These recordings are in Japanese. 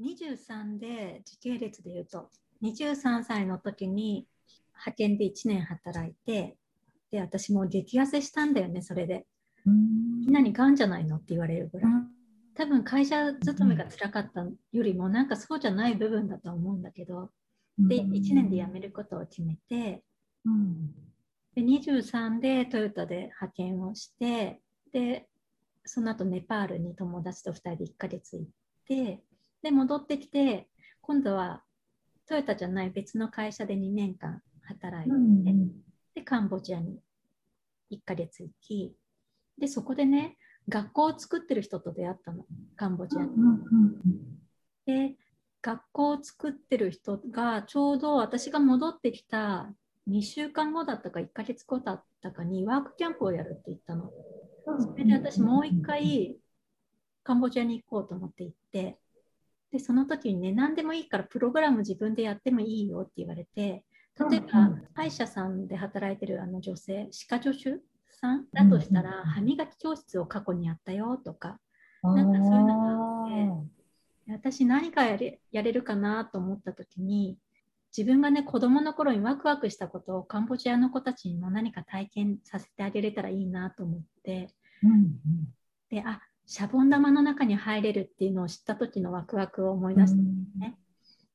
23で時系列で言うと23歳の時に派遣で1年働いてで私も激痩せしたんだよねそれで。みん。なにがんじゃないのって言われるぐらい。多分会社勤めが辛かったよりもなんかそうじゃない部分だと思うんだけどで1年で辞めることを決めてで23でトヨタで派遣をしてでその後ネパールに友達と2人で1ヶ月行ってで戻ってきて今度はトヨタじゃない別の会社で2年間働いて、うん、でカンボジアに1ヶ月行きでそこでね学校を作ってる人と出会ったのカンボジアに。で学校を作ってる人がちょうど私が戻ってきた2週間後だったか1ヶ月後だったかにワークキャンプをやるって言ったの。それで私もう一回カンボジアに行こうと思って行ってでその時にね何でもいいからプログラム自分でやってもいいよって言われて例えば歯医者さんで働いてるあの女性歯科助手さんだとしたら歯磨き教室を過去にやったよとかなんかそういうのがあって私何かやれやれるかなと思った時に自分がね子供の頃にワクワクしたことをカンボジアの子たちにも何か体験させてあげれたらいいなと思って、うんうん、であシャボン玉の中に入れるっていうのを知った時のワクワクを思い出したんですね。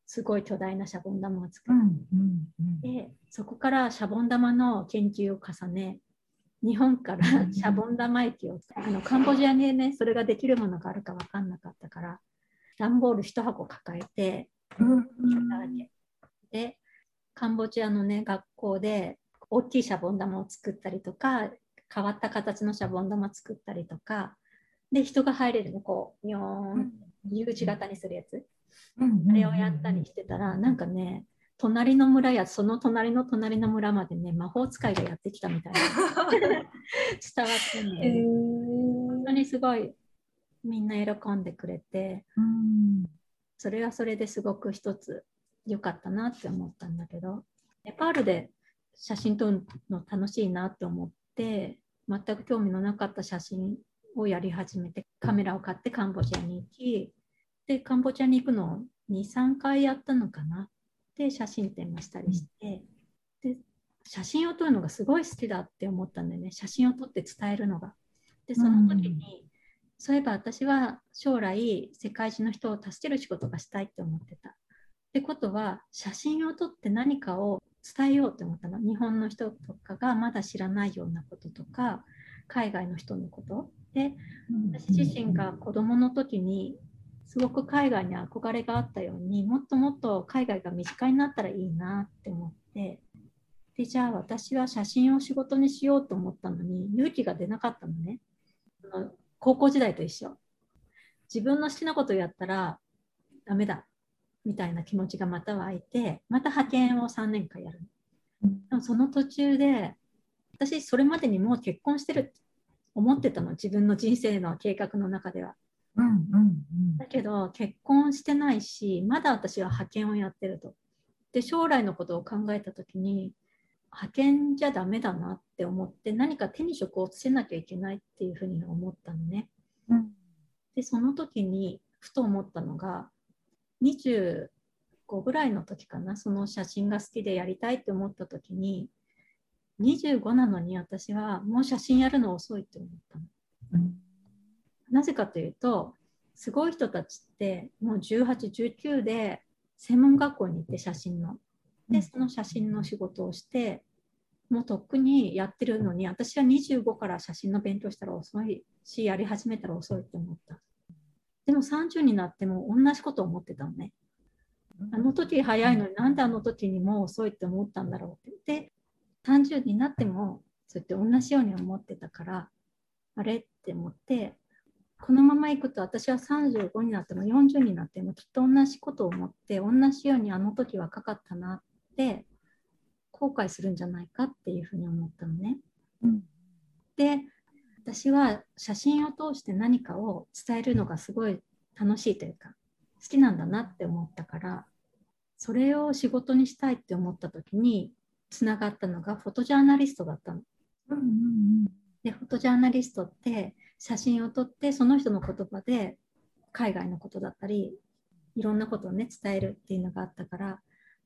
すごい巨大なシャボン玉を作って、でそこからシャボン玉の研究を重ね日本からシャボン玉液をあのカンボジアにねそれができるものがあるか分かん。なかったから段ボール1箱抱えてでカンボジアのね学校で大きいシャボン玉を作ったりとか変わった形のシャボン玉作ったりとかで、人が入れるの、こう、にょーん、入り口型にするやつ。あれをやったりしてたら、なんかね、隣の村やその隣の隣の村までね、魔法使いがやってきたみたいな。伝わってね、えー、本当にすごいみんな喜んでくれて、うん、それはそれですごく一つ良かったなって思ったんだけど、ネパールで写真撮るの楽しいなって思って、全く興味のなかった写真をやり始めてカメラを買ってカンボジアに行きでカンボジアに行くのを23回やったのかな。で写真展もしたりして、で写真を撮るのがすごい好きだって思ったんだよね。写真を撮って伝えるのが。でその時に、うん、そういえば私は将来世界中の人を助ける仕事がしたいって思ってた。ってことは写真を撮って何かを伝えようって思ったの。日本の人とかがまだ知らないようなこととか海外の人のことで私自身が子どもの時にすごく海外に憧れがあったようにもっともっと海外が身近になったらいいなって思ってでじゃあ私は写真を仕事にしようと思ったのに勇気が出なかったのね。高校時代と一緒。自分の好きなことをやったらダメだみたいな気持ちがまた湧いてまた派遣を3年間やるでもその途中で私それまでにもう結婚してるって思ってたの自分の人生の計画の中では。うんうんうん、だけど結婚してないしまだ私は派遣をやってると。で将来のことを考えた時に派遣じゃダメだなって思って何か手に職をつけなきゃいけないっていうふうに思ったのね。うん、でその時にふと思ったのが25ぐらいの時かなその写真が好きでやりたいって思った時に25なのに私はもう写真やるの遅いって思ったの。うん、なぜかというとすごい人たちってもう1819で専門学校に行って写真の。でその写真の仕事をしてもうとっくにやってるのに私は25から写真の勉強したら遅いしやり始めたら遅いって思った。でも30になっても同じことを思ってたのね。あの時早いのになんであの時にもう遅いって思ったんだろうって。で30になってもそうやって同じように思ってたからあれって思ってこのままいくと私は35になっても40になってもきっと同じことを思って同じようにあの時若かったなって後悔するんじゃないかっていうふうに思ったのね。うん、で私は写真を通して何かを伝えるのがすごい楽しいというか好きなんだなって思ったからそれを仕事にしたいって思った時につながったのがフォトジャーナリストだったの。うんうんうん、でフォトジャーナリストって写真を撮ってその人の言葉で海外のことだったりいろんなことをね伝えるっていうのがあったから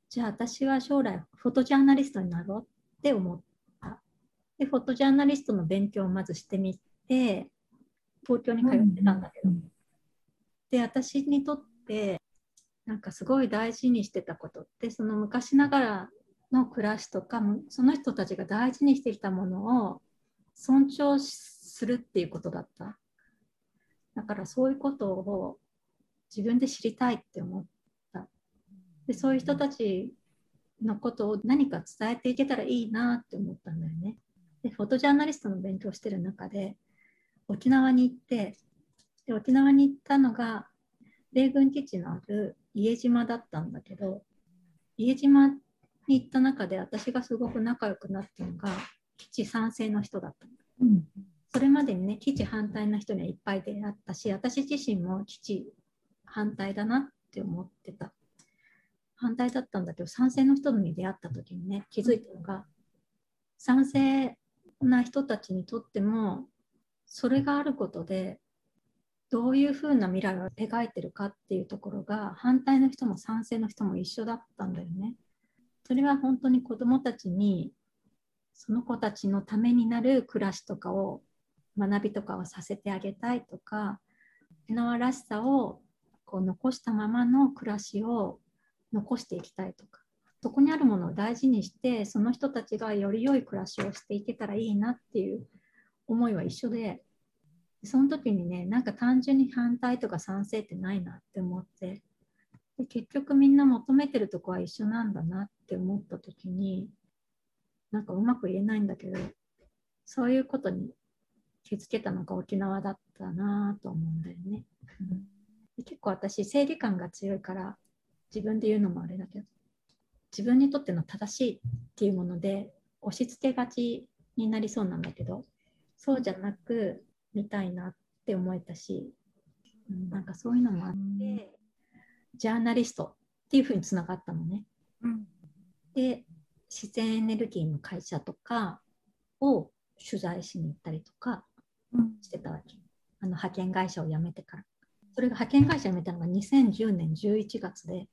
じゃあ私は将来フォトジャーナリストになろうって思った。でフォトジャーナリストの勉強をまずしてみて東京に通ってたんだけど、で私にとってなんかすごい大事にしてたことってその昔ながらの暮らしとかその人たちが大事にしてきたものを尊重するっていうことだった。だからそういうことを自分で知りたいって思った。でそういう人たちのことを何か伝えていけたらいいなって思ったんだよね。でフォトジャーナリストの勉強してる中で沖縄に行ってで沖縄に行ったのが米軍基地のある家島だったんだけど家島に行った中で私がすごく仲良くなったのが基地賛成の人だったうん、それまでにね基地反対の人にはいっぱい出会ったし私自身も基地反対だなって思ってた。反対だったんだけど賛成の人に出会った時にね気づいたのが賛成な人たちにとってもそれがあることでどういうふうな未来を描いてるかっていうところが反対の人も賛成の人も一緒だったんだよね。それは本当に子どもたちにその子たちのためになる暮らしとかを学びとかをさせてあげたいとか沖縄らしさをこう残したままの暮らしを残していきたいとかそこにあるものを大事にしてその人たちがより良い暮らしをしていけたらいいなっていう思いは一緒でその時にねなんか単純に反対とか賛成ってないなって思ってで結局みんな求めてるとこは一緒なんだなって思った時になんかうまく言えないんだけどそういうことに気づけたのが沖縄だったなと思うんだよね。で結構私正義感が強いから自分で言うのもあれだけど自分にとっての正しいっていうもので押し付けがちになりそうなんだけどそうじゃなく見たいなって思えたし、うん、なんかそういうのもあって、ジャーナリストっていうふうにつながったのね。うん、で自然エネルギーの会社とかを取材しに行ったりとかしてたわけ。あの派遣会社を辞めてから。それが派遣会社辞めたのが2010年11月で、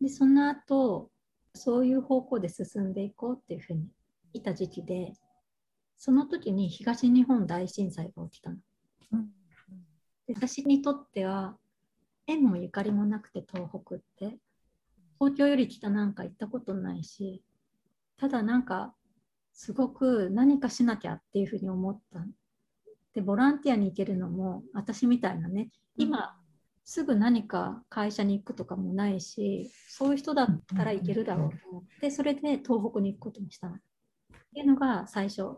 でその後そういう方向で進んでいこうっていうふうにいた時期で、その時に東日本大震災が起きたの。うん、で私にとっては縁もゆかりもなくて東北って東京より北なんか行ったことないしただなんかすごく何かしなきゃっていうふうに思った。でボランティアに行けるのも私みたいなね。今すぐ何か会社に行くとかもないしそういう人だったらいけるだろうと思ってそれで東北に行くことにしたの。っていうのが最初。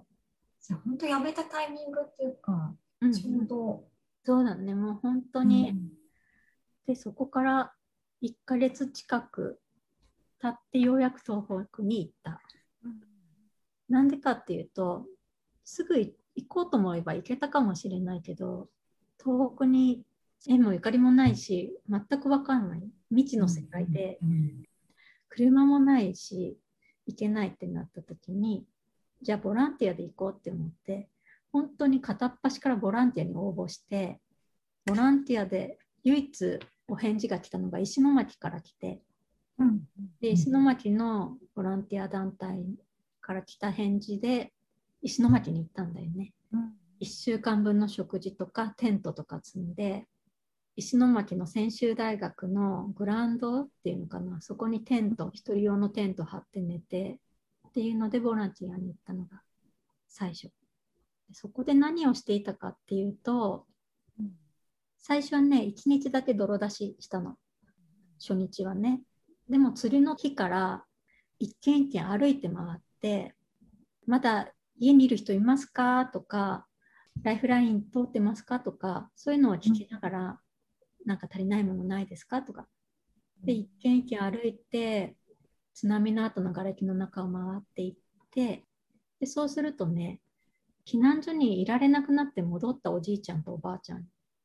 じゃあ本当やめたタイミングっていうか、うん、ちょうど。そうだね、もう本当に。うん、で、そこから1ヶ月近く経ってようやく東北に行った。な、んでかっていうと、すぐ行こうと思えば行けたかもしれないけど、東北に縁もゆかりもないし、全く分かんない。未知の世界で、車もないし、行けないってなった時に、じゃあボランティアで行こうって思って本当に片っ端からボランティアに応募してボランティアで唯一お返事が来たのが石巻から来て、うん、で石巻のボランティア団体から来た返事で石巻に行ったんだよね、うん、1週間分の食事とかテントとか積んで石巻の専修大学のグラウンドっていうのかなそこにテント1人用のテント張って寝てっていうのでボランティアに行ったのが最初。そこで何をしていたかっていうと、最初はね、1日だけ泥出ししたの。初日はね。でも釣りの日から一軒一軒歩いて回って、まだ家にいる人いますか？とか、ライフライン通ってますか？とか、そういうのを聞きながら、なんか足りないものないですか？とか。で、一軒一軒歩いて、津波の後の瓦礫の中を回っていってでそうするとね避難所にいられなくなって戻ったおじいちゃんとおばあちゃん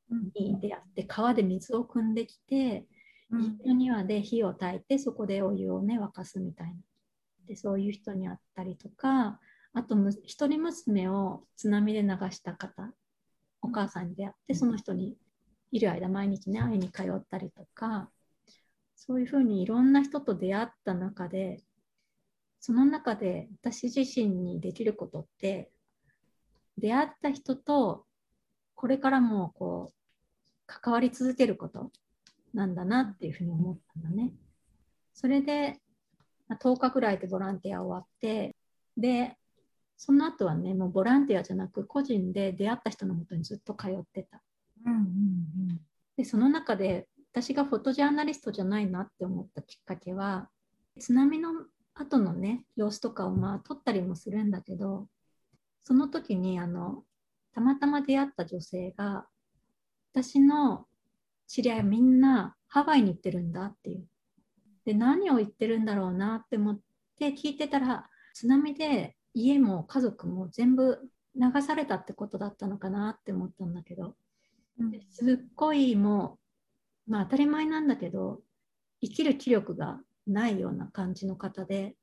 に出会って川で水を汲んできて、家の庭で火を焚いてそこでお湯をね沸かすみたいな。でそういう人に会ったりとかあと一人娘を津波で流した方お母さんに出会ってその人にいる間毎日ね会いに通ったりとかそういうふうにいろんな人と出会った中でその中で私自身にできることって出会った人とこれからもこう関わり続けることなんだなっていうふうに思ったんだね。それで10日ぐらいでボランティア終わってでその後はねもうボランティアじゃなく個人で出会った人のもとにずっと通ってた。うんうんうん、でその中で私がフォトジャーナリストじゃないなって思ったきっかけは津波の後のね様子とかをまあ撮ったりもするんだけどその時にあのたまたま出会った女性が私の知り合いみんなハワイに行ってるんだっていう。で何を言ってるんだろうなって思って聞いてたら津波で家も家族も全部流されたってことだったのかなって思ったんだけど、すっごいもう、まあ、当たり前なんだけど生きる気力がないような感じの方で。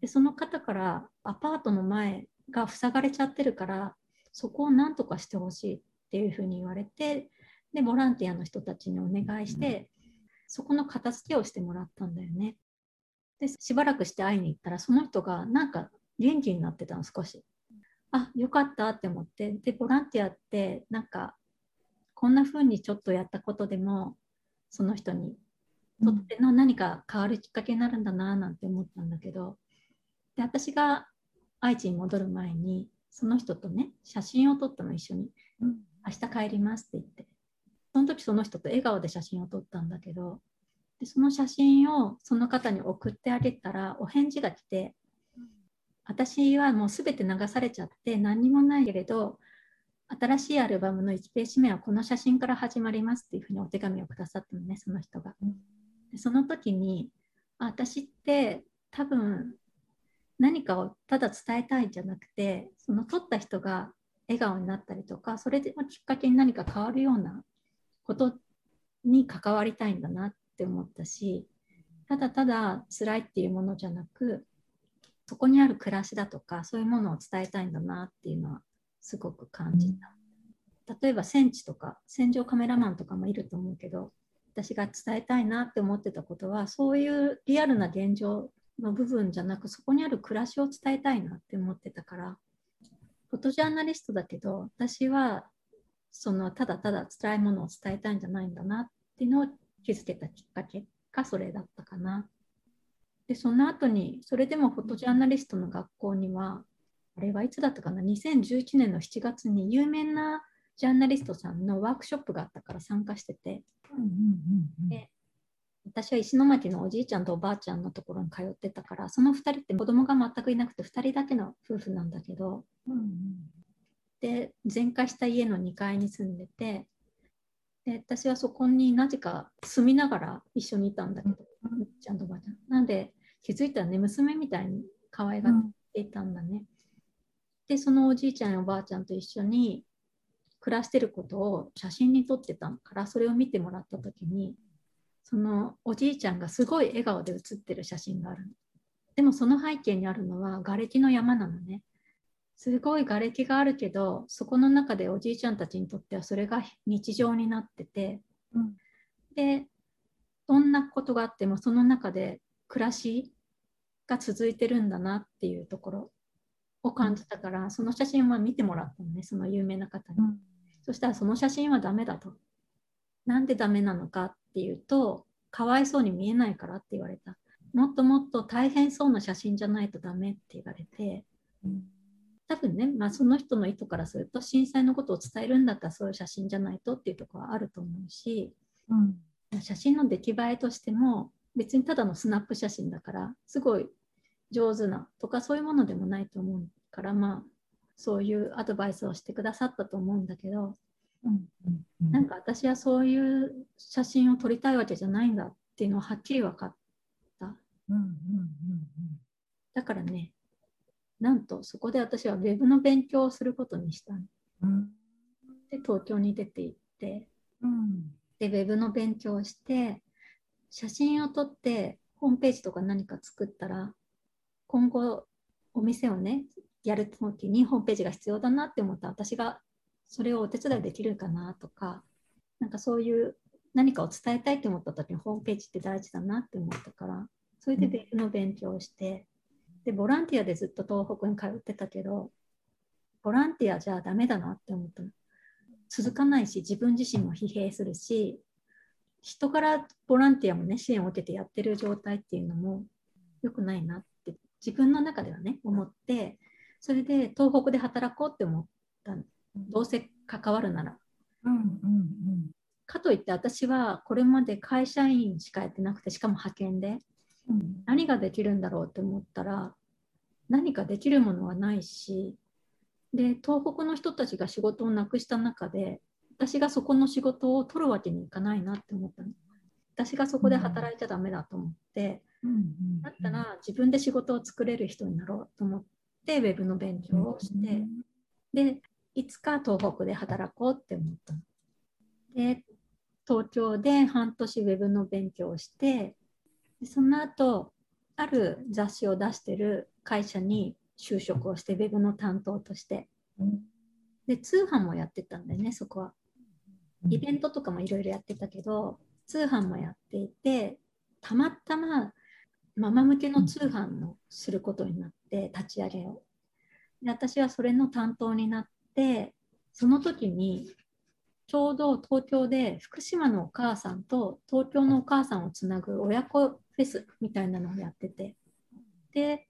でその方からアパートの前が塞がれちゃってるからそこを何とかしてほしいっていうふうに言われてでボランティアの人たちにお願いして、そこの片付けをしてもらったんだよね。でしばらくして会いに行ったらその人がなんか元気になってたの少し。あよかったって思ってでボランティアってなんかこんな風にちょっとやったことでもその人にとっての何か変わるきっかけになるんだななんて思ったんだけどで私が愛知に戻る前にその人とね写真を撮ったの一緒に、うん、明日帰りますって言って。その時その人と笑顔で写真を撮ったんだけどでその写真をその方に送ってあげたらお返事が来て私はもう全て流されちゃって何にもないけれど新しいアルバムの1ページ目はこの写真から始まりますっていうふうにお手紙をくださったのねその人が。でその時に私って多分何かをただ伝えたいんじゃなくてその撮った人が笑顔になったりとかそれできっかけに何か変わるようなことに関わりたいんだなって思ったしただただ辛いっていうものじゃなくそこにある暮らしだとかそういうものを伝えたいんだなっていうのはすごく感じた。例えば戦地とか戦場カメラマンとかもいると思うけど私が伝えたいなって思ってたことはそういうリアルな現状の部分じゃなくそこにある暮らしを伝えたいなって思ってたからフォトジャーナリストだけど私はそのただただ辛いものを伝えたいんじゃないんだなっていうのを気づけたきっかけがそれだったかな。でその後にそれでもフォトジャーナリストの学校にはあれはいつだったかな2011年の7月に有名なジャーナリストさんのワークショップがあったから参加してて、で私は石巻のおじいちゃんとおばあちゃんのところに通ってたからその2人って子供が全くいなくて2人だけの夫婦なんだけど、うんうん、で全壊した家の2階に住んでてで私はそこになぜか住みながら一緒にいたんだけど、うん、ちゃんとおばあちゃん。なんで気づいたらね娘みたいに可愛がっていたんだね。うん、でそのおじいちゃんやおばあちゃんと一緒に暮らしてることを写真に撮ってたからそれを見てもらった時にそのおじいちゃんがすごい笑顔で写ってる写真があるでもその背景にあるのは瓦礫の山なのね。すごい瓦礫があるけどそこの中でおじいちゃんたちにとってはそれが日常になってて、うん、でどんなことがあってもその中で暮らしが続いてるんだなっていうところを感じたから、うん、その写真は見てもらったのねその有名な方に、うん、そしたらその写真はダメだと。なんでダメなのかっていうとかわいそうに見えないからって言われた。もっともっと大変そうな写真じゃないとダメって言われて、うん多分ね、まあ、その人の意図からすると震災のことを伝えるんだったらそういう写真じゃないとっていうところはあると思うし、うん、写真の出来栄えとしても別にただのスナップ写真だからすごい上手なとかそういうものでもないと思うからまあそういうアドバイスをしてくださったと思うんだけど、なんか私はそういう写真を撮りたいわけじゃないんだっていうのははっきり分かった。うんうんうんうん、だからねなんとそこで私はウェブの勉強をすることにしたうん、で東京に出て行って、うん、でウェブの勉強をして写真を撮ってホームページとか何か作ったら今後お店をねやる時にホームページが必要だなって思った。ら私がそれをお手伝いできるかなとかなんかそういう何かを伝えたいと思った時にホームページって大事だなって思ったからそれで別の勉強をして、でボランティアでずっと東北に通ってたけどボランティアじゃダメだなって思ったの。続かないし自分自身も疲弊するし人からボランティアもね支援を受けてやってる状態っていうのも良くないなって自分の中ではね思ってそれで東北で働こうって思ったどうせ関わるなら。うんうんうん。かといって私はこれまで会社員しかやってなくてしかも派遣で、うん、何ができるんだろうって思ったら何かできるものはないし。で東北の人たちが仕事をなくした中で私がそこの仕事を取るわけにいかないなって思ったの。私がそこで働いちゃダメだと思って、うん、だったら自分で仕事を作れる人になろうと思ってウェブの勉強をして、でいつか東北で働こうって思った。で東京で半年ウェブの勉強をしてその後ある雑誌を出してる会社に就職をしてウェブの担当として。で通販もやってたんだよねそこは。イベントとかもいろいろやってたけど通販もやっていてたまたまママ向けの通販をすることになって立ち上げを。で私はそれの担当になってその時にちょうど東京で福島のお母さんと東京のお母さんをつなぐ親子フェスみたいなのをやってて。で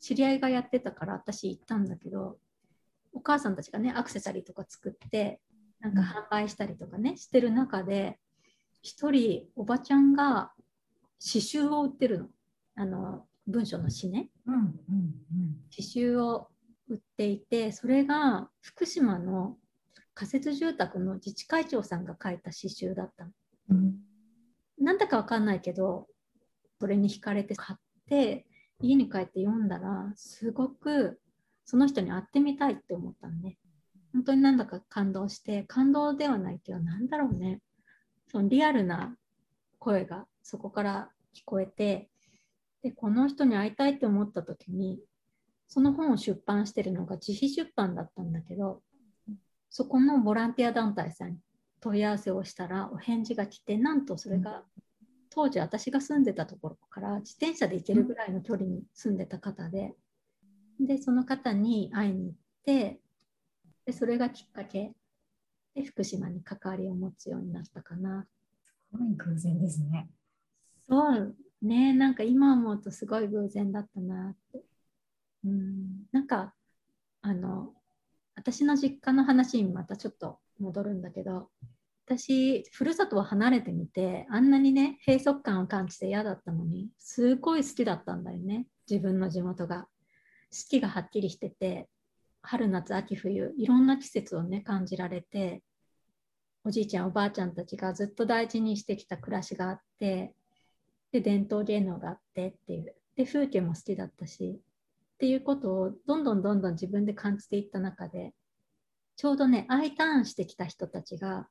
知り合いがやってたから私行ったんだけどお母さんたちがねアクセサリーとか作ってなんか販売したりとかねしてる中で1人おばちゃんが刺繍を売ってるの。あの文章の詩ね、うんうんうん、刺繍を売っていてそれが福島の仮設住宅の自治会長さんが書いた詩集だったの。うん、なんだかわかんないけどそれに惹かれて買って家に帰って読んだらすごくその人に会ってみたいって思ったのね。本当になんだか感動して感動ではないけどなんだろうねそのリアルな声がそこから聞こえてでこの人に会いたいって思った時にその本を出版してるのが自費出版だったんだけどそこのボランティア団体さんに問い合わせをしたらお返事が来てなんとそれが当時私が住んでたところから自転車で行けるぐらいの距離に住んでた方ででその方に会いに行ってでそれがきっかけで福島に関わりを持つようになったかな。すごい偶然ですね。そうねなんか今思うとすごい偶然だったなって。うん。なんかあの私の実家の話にまたちょっと戻るんだけど私ふるさとを離れてみてあんなにね閉塞感を感じて嫌だったのにすごい好きだったんだよね。自分の地元が。四季がはっきりしてて春夏秋冬いろんな季節をね感じられておじいちゃんおばあちゃんたちがずっと大事にしてきた暮らしがあってで伝統芸能があってっていうで風景も好きだったしっていうことをどんどんどんどん自分で感じていった中でちょうどね I ターンしてきた人たちが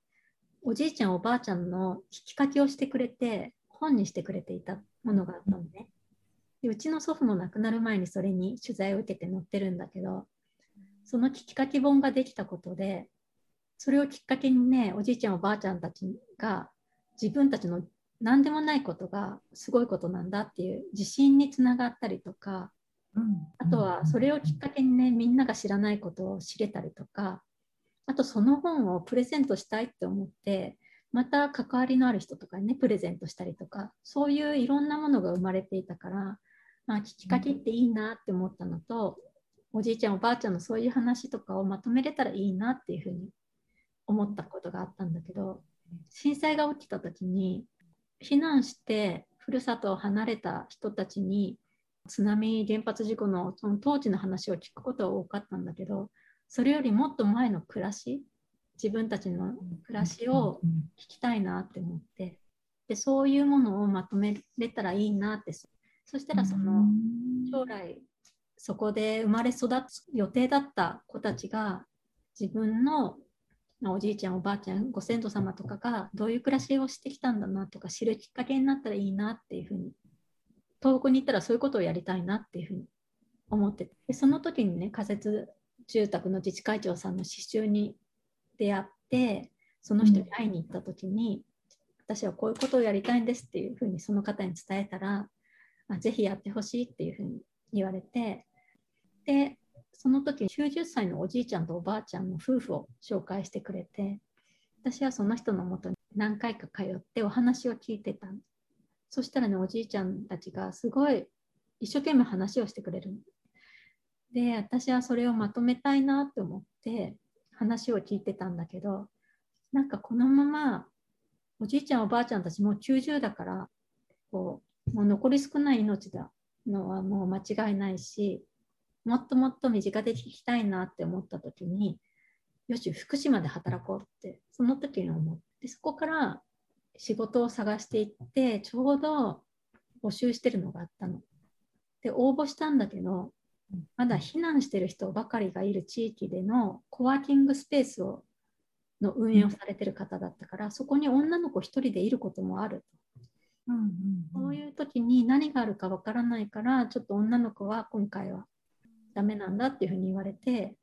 おじいちゃんおばあちゃんの聞き書きをしてくれて本にしてくれていたものがあったのね。でうちの祖父も亡くなる前にそれに取材を受けて載ってるんだけどその聞き書き本ができたことでそれをきっかけにねおじいちゃんおばあちゃんたちが自分たちの何でもないことがすごいことなんだっていう自信につながったりとかあとはそれをきっかけにねみんなが知らないことを知れたりとかあとその本をプレゼントしたいって思ってまた関わりのある人とかにねプレゼントしたりとかそういういろんなものが生まれていたから、まあ、聞きかけっていいなって思ったのとおじいちゃんおばあちゃんのそういう話とかをまとめれたらいいなっていうふうに思ったことがあったんだけど震災が起きた時に避難してふるさとを離れた人たちに津波原発事故のその当時の話を聞くことは多かったんだけどそれよりもっと前の暮らし自分たちの暮らしを聞きたいなって思ってでそういうものをまとめれたらいいなってそしたらその将来そこで生まれ育つ予定だった子たちが自分のおじいちゃんおばあちゃんご先祖様とかがどういう暮らしをしてきたんだなとか知るきっかけになったらいいなっていうふうに東北に行ったらそういうことをやりたいなっていうふうに思ってでその時にね仮設住宅の自治会長さんの刺繍に出会ってその人に会いに行った時に、私はこういうことをやりたいんですっていうふうにその方に伝えたらあぜひやってほしいっていうふうに言われてでその時90歳のおじいちゃんとおばあちゃんの夫婦を紹介してくれて私はその人のもとに何回か通ってお話を聞いてたんそしたらねおじいちゃんたちがすごい一生懸命話をしてくれるで私はそれをまとめたいなと思って話を聞いてたんだけどなんかこのままおじいちゃんおばあちゃんたちもう90だからこうもう残り少ない命だのはもう間違いないしもっともっと身近で聞きたいなって思った時によし福島で働こうってその時に思ってそこから仕事を探していってちょうど募集してるのがあったの。で応募したんだけどまだ避難してる人ばかりがいる地域でのコワーキングスペースをの運営をされてる方だったから、そこに女の子1人でいることもあるうんうんそういう時に何があるかわからないからちょっと女の子は今回はダメなんだっていうふうに言われて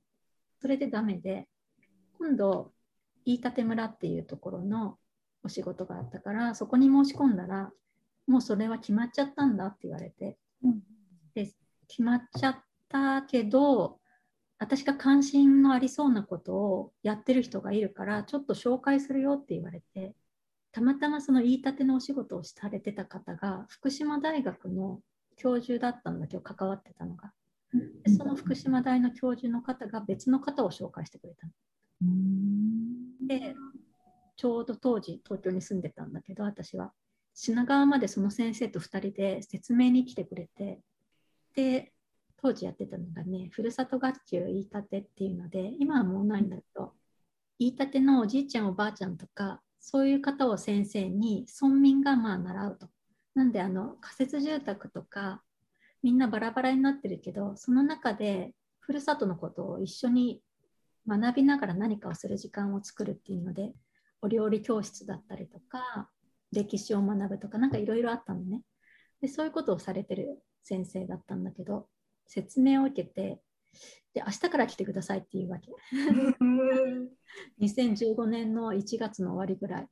それでダメで今度飯舘村っていうところのお仕事があったからそこに申し込んだらもうそれは決まっちゃったんだって言われて。うん。で決まっちゃったけど私が関心のありそうなことをやってる人がいるからちょっと紹介するよって言われてたまたまその言いたてのお仕事をされてた方が福島大学の教授だったんだけど関わってたのが。でその福島大の教授の方が別の方を紹介してくれたの。うん。でちょうど当時東京に住んでたんだけど私は品川までその先生と2人で説明に来てくれてで当時やってたのがねふるさと学級言いたてっていうので今はもうないんだけど言いたてのおじいちゃんおばあちゃんとかそういう方を先生に村民がまあ習うと。なんであの仮設住宅とかみんなバラバラになってるけどその中でふるさとのことを一緒に学びながら何かをする時間を作るっていうのでお料理教室だったりとか歴史を学ぶとかなんかいろいろあったのね。でそういうことをされてる先生だったんだけど説明を受けてで明日から来てくださいっていうわけ。2015年の1月の終わりぐらい。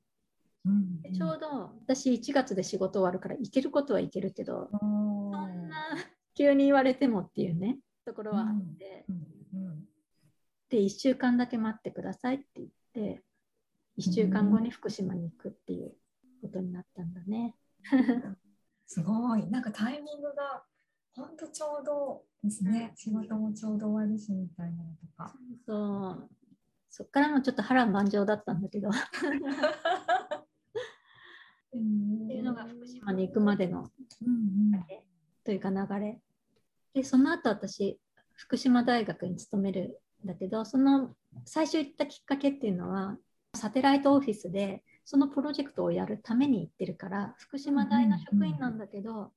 うん。でちょうど私1月で仕事終わるから行けることは行けるけどそそんな急に言われてもっていうねところはあって、で1週間だけ待ってくださいって言って1週間後に福島に行くっていうことになったんだね。すごい。なんかタイミングが本当ちょうどですね。仕事もちょうど終わるしみたいなのとか。そうそっからもちょっと波乱万丈だったんだけどっっていういうのが福島に行くまでのうんというか流れでその後私福島大学に勤めるんだけどその最初行ったきっかけっていうのはサテライトオフィスでそのプロジェクトをやるために行ってるから福島大の職員なんだけど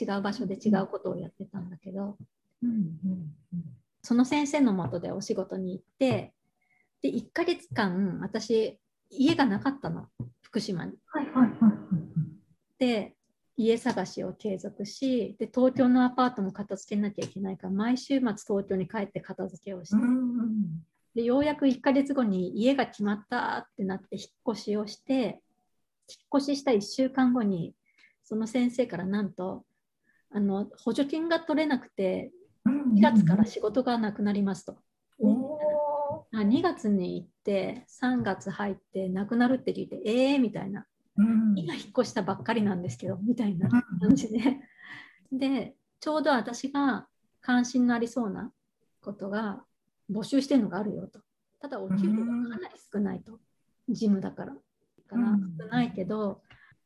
違う場所で違うことをやってたんだけどうんうんその先生のもとでお仕事に行ってで1ヶ月間私家がなかったの。福島に。はいはいはいはいで家探しを継続しで東京のアパートも片付けなきゃいけないから毎週末東京に帰って片付けをして、うんでようやく1ヶ月後に家が決まったってなって引っ越しをして引っ越しした1週間後にその先生からなんとあの補助金が取れなくてうん2月から仕事がなくなりますと。あ2月に行って3月入ってなくなるって聞いてえーみたいな。うん。今引っ越したばっかりなんですけどみたいな感じで。でちょうど私が関心のありそうなことが募集してるのがあるよと。ただお給料がかなり少ないと。事務だから。だからうん少ないけど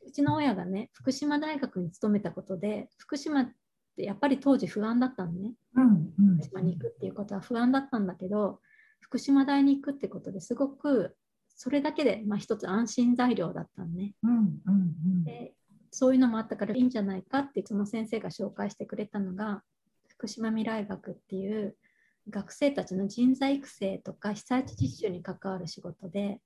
うちの親がね福島大学に勤めたことで福島ってやっぱり当時不安だったのね。福島に行くっていうことは不安だったんだけど福島大に行くってことですごくそれだけで、まあ、一つ安心材料だったのね。うんうんうん。でそういうのもあったからいいんじゃないかってその先生が紹介してくれたのが福島未来学っていう学生たちの人材育成とか被災地実習に関わる仕事で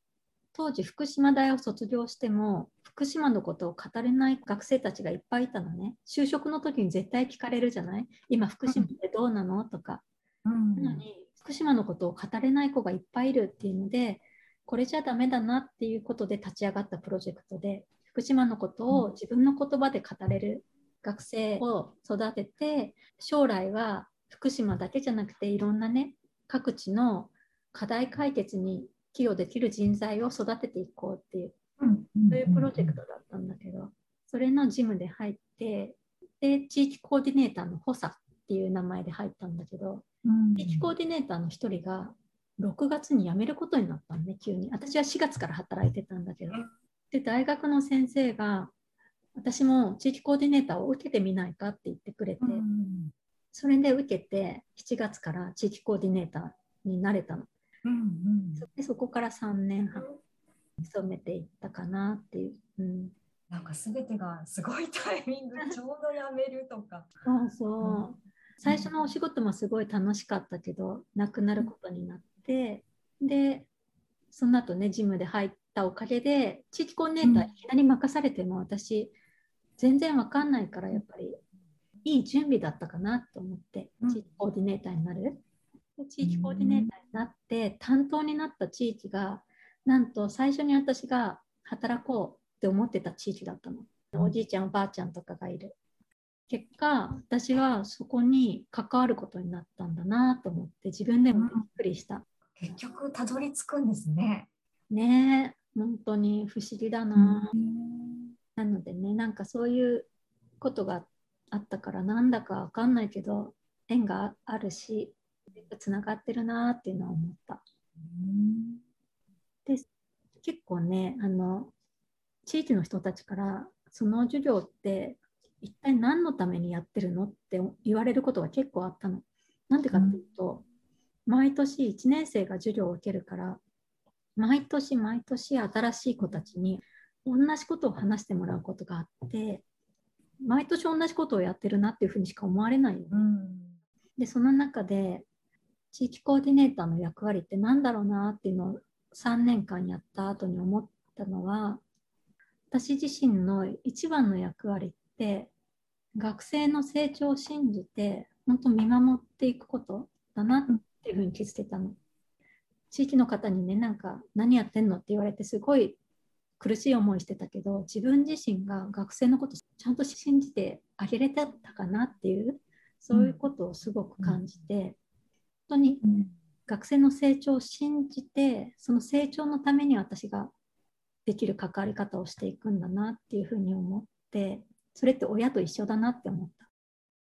当時福島大を卒業しても福島のことを語れない学生たちがいっぱいいたのね。就職の時に絶対聞かれるじゃない？今福島ってどうなの？とか。うん。なのに福島のことを語れない子がいっぱいいるっていうのでこれじゃダメだなっていうことで立ち上がったプロジェクトで福福島のことを自分の言葉で語れる学生を育てて将来は福島だけじゃなくていろんなね各地の課題解決に寄与できる人材を育てていこうっていうそういうプロジェクトだったんだけどそれのジムで入ってで地域コーディネーターの補佐っていう名前で入ったんだけど、地域コーディネーターの一人が6月に辞めることになったんね急に。私は4月から働いてたんだけど。で大学の先生が私も地域コーディネーターを受けてみないかって言ってくれて、それで受けて7月から地域コーディネーターになれたの。うんうん、でそこから3年半勤めていったかなっていう。うん、なんか全てがすごいタイミング ちょうど辞めるとか。そうそう、うん、最初のお仕事もすごい楽しかったけどなくなることになってでその後ねジムで入ったおかげで地域コーディネーターいきなり任されても私全然わかんないからやっぱりいい準備だったかなと思って地域コーディネーターになる。地域コーディネーターになって担当になった地域がなんと最初に私が働こうって思ってた地域だったの。おじいちゃんおばあちゃんとかがいる。結果私はそこに関わることになったんだなと思って自分でもびっくりした。結局たどり着くんですね。ねえ本当に不思議だな。なのでねなんかそういうことがあったからなんだかわかんないけど縁があるしつながってるなっていうのは思った。で結構ねあの地域の人たちからその授業って一体何のためにやってるのって言われることが結構あったの。なんでかっていうと、うん、毎年1年生が授業を受けるから毎年毎年新しい子たちに同じことを話してもらうことがあって毎年同じことをやってるなっていうふうにしか思われないよね。うん、でその中で地域コーディネーターの役割って何だろうなっていうのを3年間やった後に思ったのは私自身の一番の役割って学生の成長を信じて本当見守っていくことだなっていうふうに気づけたの。地域の方にねなんか何やってんのって言われてすごい苦しい思いしてたけど自分自身が学生のことちゃんと信じてあげれたかなっていうそういうことをすごく感じて、当に学生の成長を信じてその成長のために私ができる関わり方をしていくんだなっていうふうに思ってそれって親と一緒だなって思った。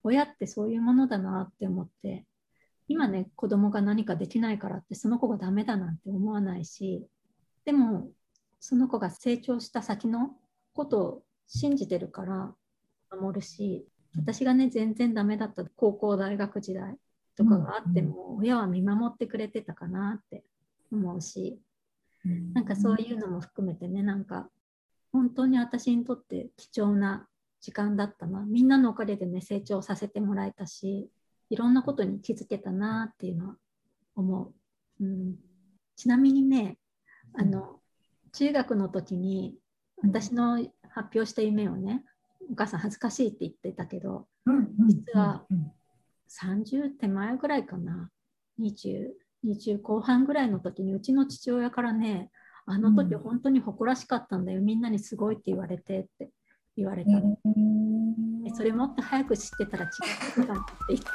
親ってそういうものだなって思って今ね子供が何かできないからってその子がダメだなんて思わないしでもその子が成長した先のことを信じてるから守るし私がね全然ダメだった高校大学時代とかがあっても、親は見守ってくれてたかなって思うし、なんかそういうのも含めてねなんか本当に私にとって貴重な時間だったな。みんなのおかげでね成長させてもらえたしいろんなことに気づけたなっていうのは思う、うん、ちなみにねあの中学の時に私の発表した夢をねお母さん恥ずかしいって言ってたけど実は30手前ぐらいかな。20、20後半ぐらいの時にうちの父親からねあの時本当に誇らしかったんだよ、みんなにすごいって言われてって言われたの、それもっと早く知ってたら違うかって言って